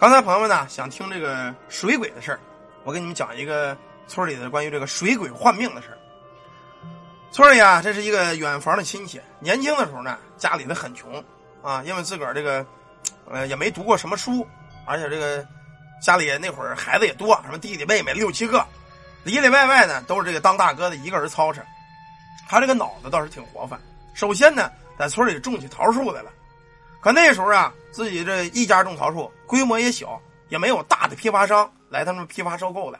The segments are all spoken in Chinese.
刚才朋友们呢想听这个水鬼的事儿，我给你们讲一个村里的关于这个水鬼换命的事儿。村里啊，这是一个远房的亲戚，年轻的时候呢，家里的很穷啊，因为自个儿这个呃也没读过什么书，而且这个家里那会儿孩子也多，什么弟弟妹妹六七个，里里外外呢都是这个当大哥的一个人操持。他这个脑子倒是挺活泛，首先呢，在村里种起桃树来了。可那时候啊，自己这一家种桃树，规模也小，也没有大的批发商来他们批发收购了。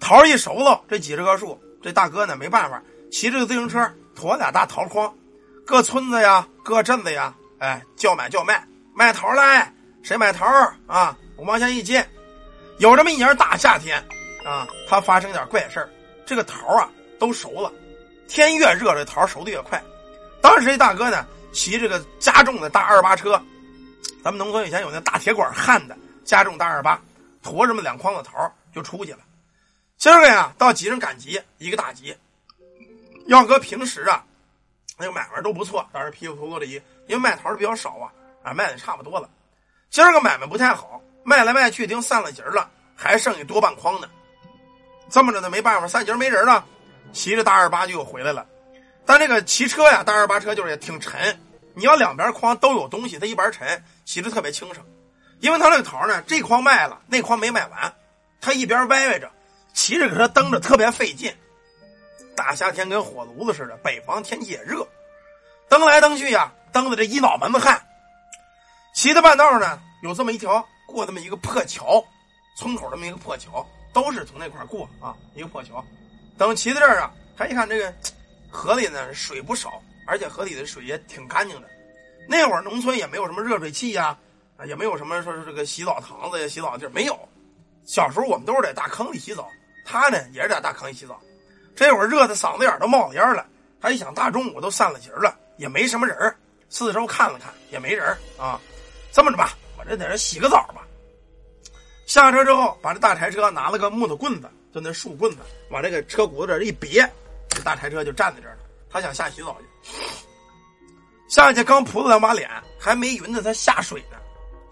桃一熟了，这几十棵树，这大哥呢没办法，骑着个自行车驮俩大桃筐，各村子呀、各镇子呀，哎，叫买叫卖，卖桃来，谁买桃啊？五毛钱一斤。有这么一年大夏天啊，他发生点怪事这个桃啊都熟了。天越热，这桃熟的越快。当时这大哥呢，骑这个加重的大二八车，咱们农村以前有那大铁管焊的加重大二八，驮这么两筐子桃就出去了。今儿个呀，到集上赶集，一个大集。要搁平时啊，那个买卖都不错，当时皮皮秃噜的一，因为卖桃的比较少啊，啊卖的差不多了。今儿个买卖不太好，卖来卖去已经散了节了，还剩下多半筐呢。这么着呢，没办法，散节没人了。骑着大二八就又回来了，但这个骑车呀，大二八车就是也挺沉。你要两边筐都有东西，它一边沉，骑着特别轻省。因为他那个桃呢，这筐卖了，那筐没卖完，他一边歪歪着，骑着给他蹬着特别费劲。大夏天跟火炉子似的，北方天气也热，蹬来蹬去呀，蹬的这一脑门子汗。骑到半道呢，有这么一条过这么一个破桥，村口这么一个破桥，都是从那块过啊，一个破桥。等骑到这儿啊，他一看这个河里呢水不少，而且河里的水也挺干净的。那会儿农村也没有什么热水器呀，也没有什么说是这个洗澡堂子呀、洗澡地儿没有。小时候我们都是在大坑里洗澡，他呢也是在大坑里洗澡。这会儿热的嗓子眼都冒烟了，他一想大中午都散了节了，也没什么人四周看了看也没人啊，这么着吧，我这在这洗个澡吧。下车之后，把这大柴车拿了个木头棍子。就那树棍子往这个车轱辘这一别，大柴车就站在这儿了。他想下洗澡去，下去刚扑了两把脸，还没匀呢他下水呢，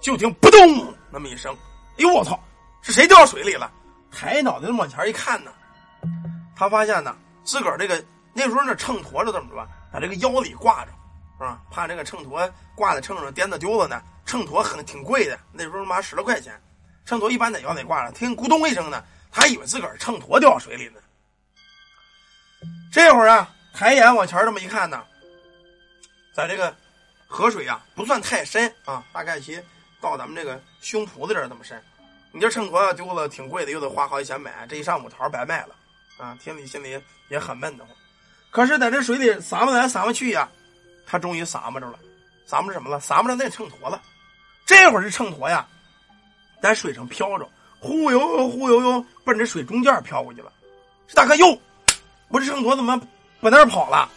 就听扑通那么一声，哎呦我操，是谁掉水里了？抬脑袋往前一看呢，他发现呢，自个儿这个那时候那秤砣着怎么着，在这个腰里挂着，是吧？怕这个秤砣挂在秤上颠子丢了呢。秤砣很挺贵的，那时候妈十来块钱，秤砣一般在腰里挂着，听咕咚一声呢。他还以为自个儿秤砣掉水里呢。这会儿啊，抬眼往前这么一看呢，在这个河水啊不算太深啊，大概其到咱们这个胸脯子这儿这么深。你这秤砣要丢了，挺贵的，又得花好几千买，这一上午桃白卖了啊！心里心里也很闷得慌。可是在这水里撒不来撒不去呀，他终于撒不着了，撒不着什么了？撒不着那秤砣了。这会儿这秤砣呀，在水上飘着。忽悠悠，忽悠悠，奔着水中间飘过去了。这大哥哟，我这秤砣怎么往那儿跑了？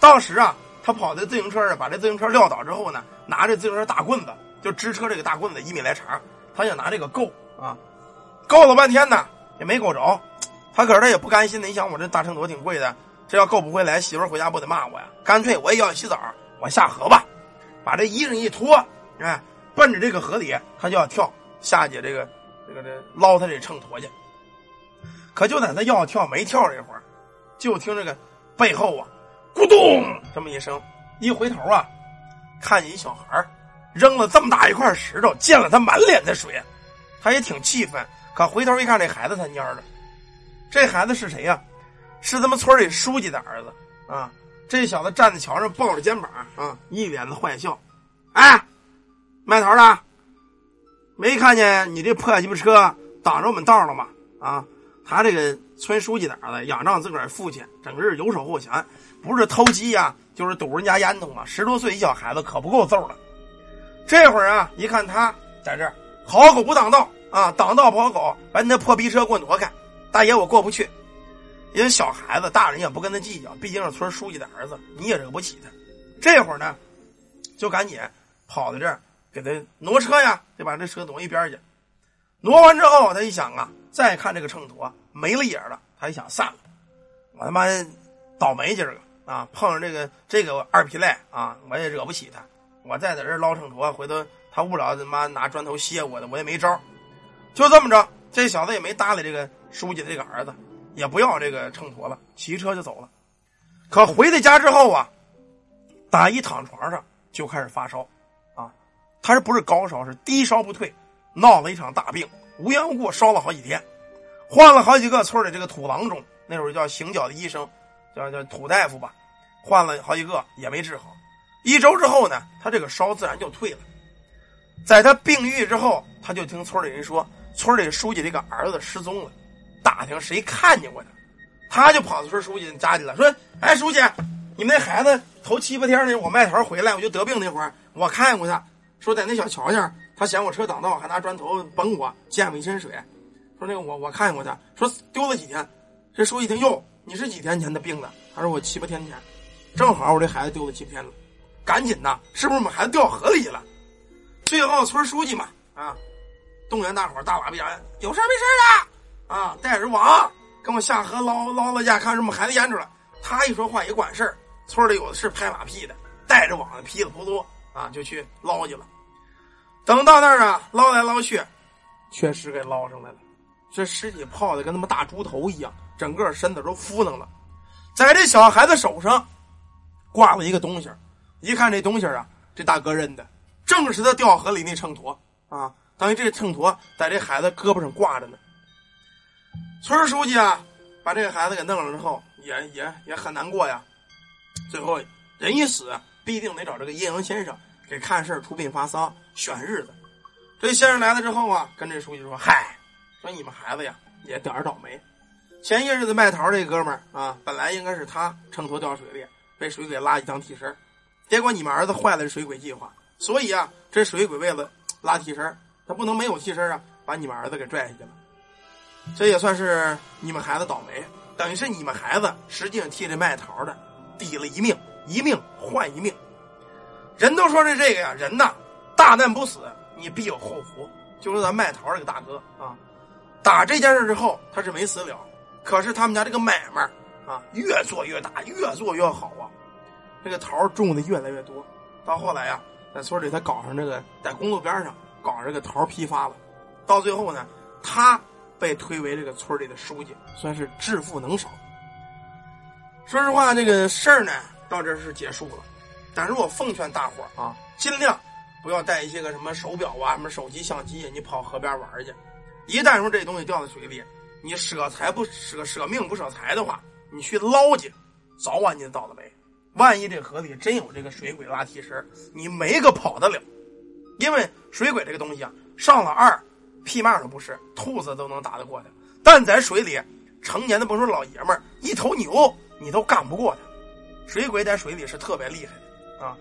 当时啊，他跑在自行车上，把这自行车撂倒之后呢，拿着自行车大棍子就支车这个大棍子一米来长，他想拿这个够啊，够了半天呢也没够着。他可是他也不甘心的，你想我这大秤砣挺贵的，这要够不回来，媳妇回家不得骂我呀？干脆我也要洗澡，我下河吧，把这衣裳一脱，哎，奔着这个河里，他就要跳下去这个。这个这捞他这秤砣去，可就在他要跳没跳这会儿，就听这个背后啊，咕咚这么一声，一回头啊，看见一小孩扔了这么大一块石头，溅了他满脸的水，他也挺气愤。可回头一看，这孩子他蔫了。这孩子是谁呀？是他们村里书记的儿子啊！这小子站在桥上抱着肩膀啊，一脸的坏笑。哎，卖桃的。没看见你这破鸡巴车挡着我们道了吗？啊，他这个村书记的儿子仰仗自个儿父亲，整个是游手好闲，不是偷鸡呀，就是堵人家烟囱啊。十多岁一小孩子可不够揍了。这会儿啊，一看他在这儿，好狗不挡道啊，挡道跑狗，把你那破逼车给我挪开，大爷我过不去。因为小孩子，大人也不跟他计较，毕竟是村书记的儿子，你也惹不起他。这会儿呢，就赶紧跑到这儿。给他挪车呀，就把这车挪一边去。挪完之后，他一想啊，再看这个秤砣没了影了，他一想散了，我他妈倒霉今儿个啊，碰上这个这个二皮赖啊，我也惹不起他。我再在这捞秤砣，回头他误了他妈拿砖头卸我的，我也没招。就这么着，这小子也没搭理这个书记的这个儿子，也不要这个秤砣了，骑车就走了。可回到家之后啊，打一躺床上就开始发烧，啊，他是不是高烧？是低烧不退，闹了一场大病，无缘无故烧了好几天，换了好几个村的这个土郎中，那会儿叫行脚的医生，叫叫土大夫吧，换了好几个也没治好。一周之后呢，他这个烧自然就退了。在他病愈之后，他就听村里人说。村里书记这个儿子失踪了，打听谁看见过他，他就跑到村书记家里了，说：“哎，书记，你们那孩子头七八天呢，我卖桃回来，我就得病那会儿，我看过他，说在那小桥下，他嫌我车挡道，还拿砖头崩我，溅我一身水。说那个我我看见过他，说丢了几天。这书记一听，哟，你是几天前的病的？他说我七八天前，正好我这孩子丢了七天了，赶紧的，是不是我们孩子掉河里了？最后村书记嘛，啊。”动员大伙大喇叭讲：“有事没事的啊，带着网跟我下河捞捞了下，看是我们孩子淹着了。”他一说话也管事儿，村里有的是拍马屁的，带着网噼里扑噜啊就去捞去了。等到那儿啊，捞来捞去，确实给捞上来了。这尸体泡的跟他妈大猪头一样，整个身子都敷弄了。在这小孩子手上挂了一个东西，一看这东西啊，这大哥认的，正是他掉河里那秤砣啊。等于这秤砣在这孩子胳膊上挂着呢。村书记啊，把这个孩子给弄了之后，也也也很难过呀。最后人一死，必定得找这个阴阳先生给看事出殡发丧选日子。这先生来了之后啊，跟这书记说：“嗨，说你们孩子呀，也点儿倒霉。前些日子卖桃这哥们儿啊，本来应该是他秤砣掉水里，被水鬼拉去当替身结果你们儿子坏了水鬼计划，所以啊，这水鬼为了拉替身他不能没有替身啊，把你们儿子给拽下去了，这也算是你们孩子倒霉，等于是你们孩子实际上替这卖桃的抵了一命，一命换一命。人都说是这个呀，人呐，大难不死，你必有后福。就是咱卖桃这个大哥啊，打这件事之后他是没死了，可是他们家这个买卖啊越做越大，越做越好啊，这个桃种的越来越多。到后来呀，在村里他搞上这个在公路边上。搞这个桃批发了，到最后呢，他被推为这个村里的书记，算是致富能手。说实话，这个事儿呢，到这是结束了。但是我奉劝大伙儿啊，尽量不要带一些个什么手表啊、什么手机、相机，你跑河边玩去。一旦说这东西掉在水里，你舍财不舍舍命不舍财的话，你去捞去，早晚你就倒了霉。万一这河里真有这个水鬼拉提身，你没个跑得了。因为水鬼这个东西啊，上了二，屁嘛都不是，兔子都能打得过他。但在水里，成年的甭说老爷们儿，一头牛你都干不过他。水鬼在水里是特别厉害的啊，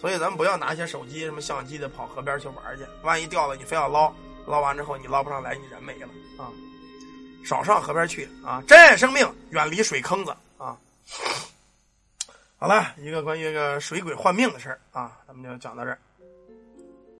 所以咱们不要拿些手机、什么相机的跑河边去玩去。万一掉了，你非要捞，捞完之后你捞不上来，你人没了啊。少上河边去啊，珍爱生命，远离水坑子啊。好了一个关于这个水鬼换命的事儿啊，咱们就讲到这儿。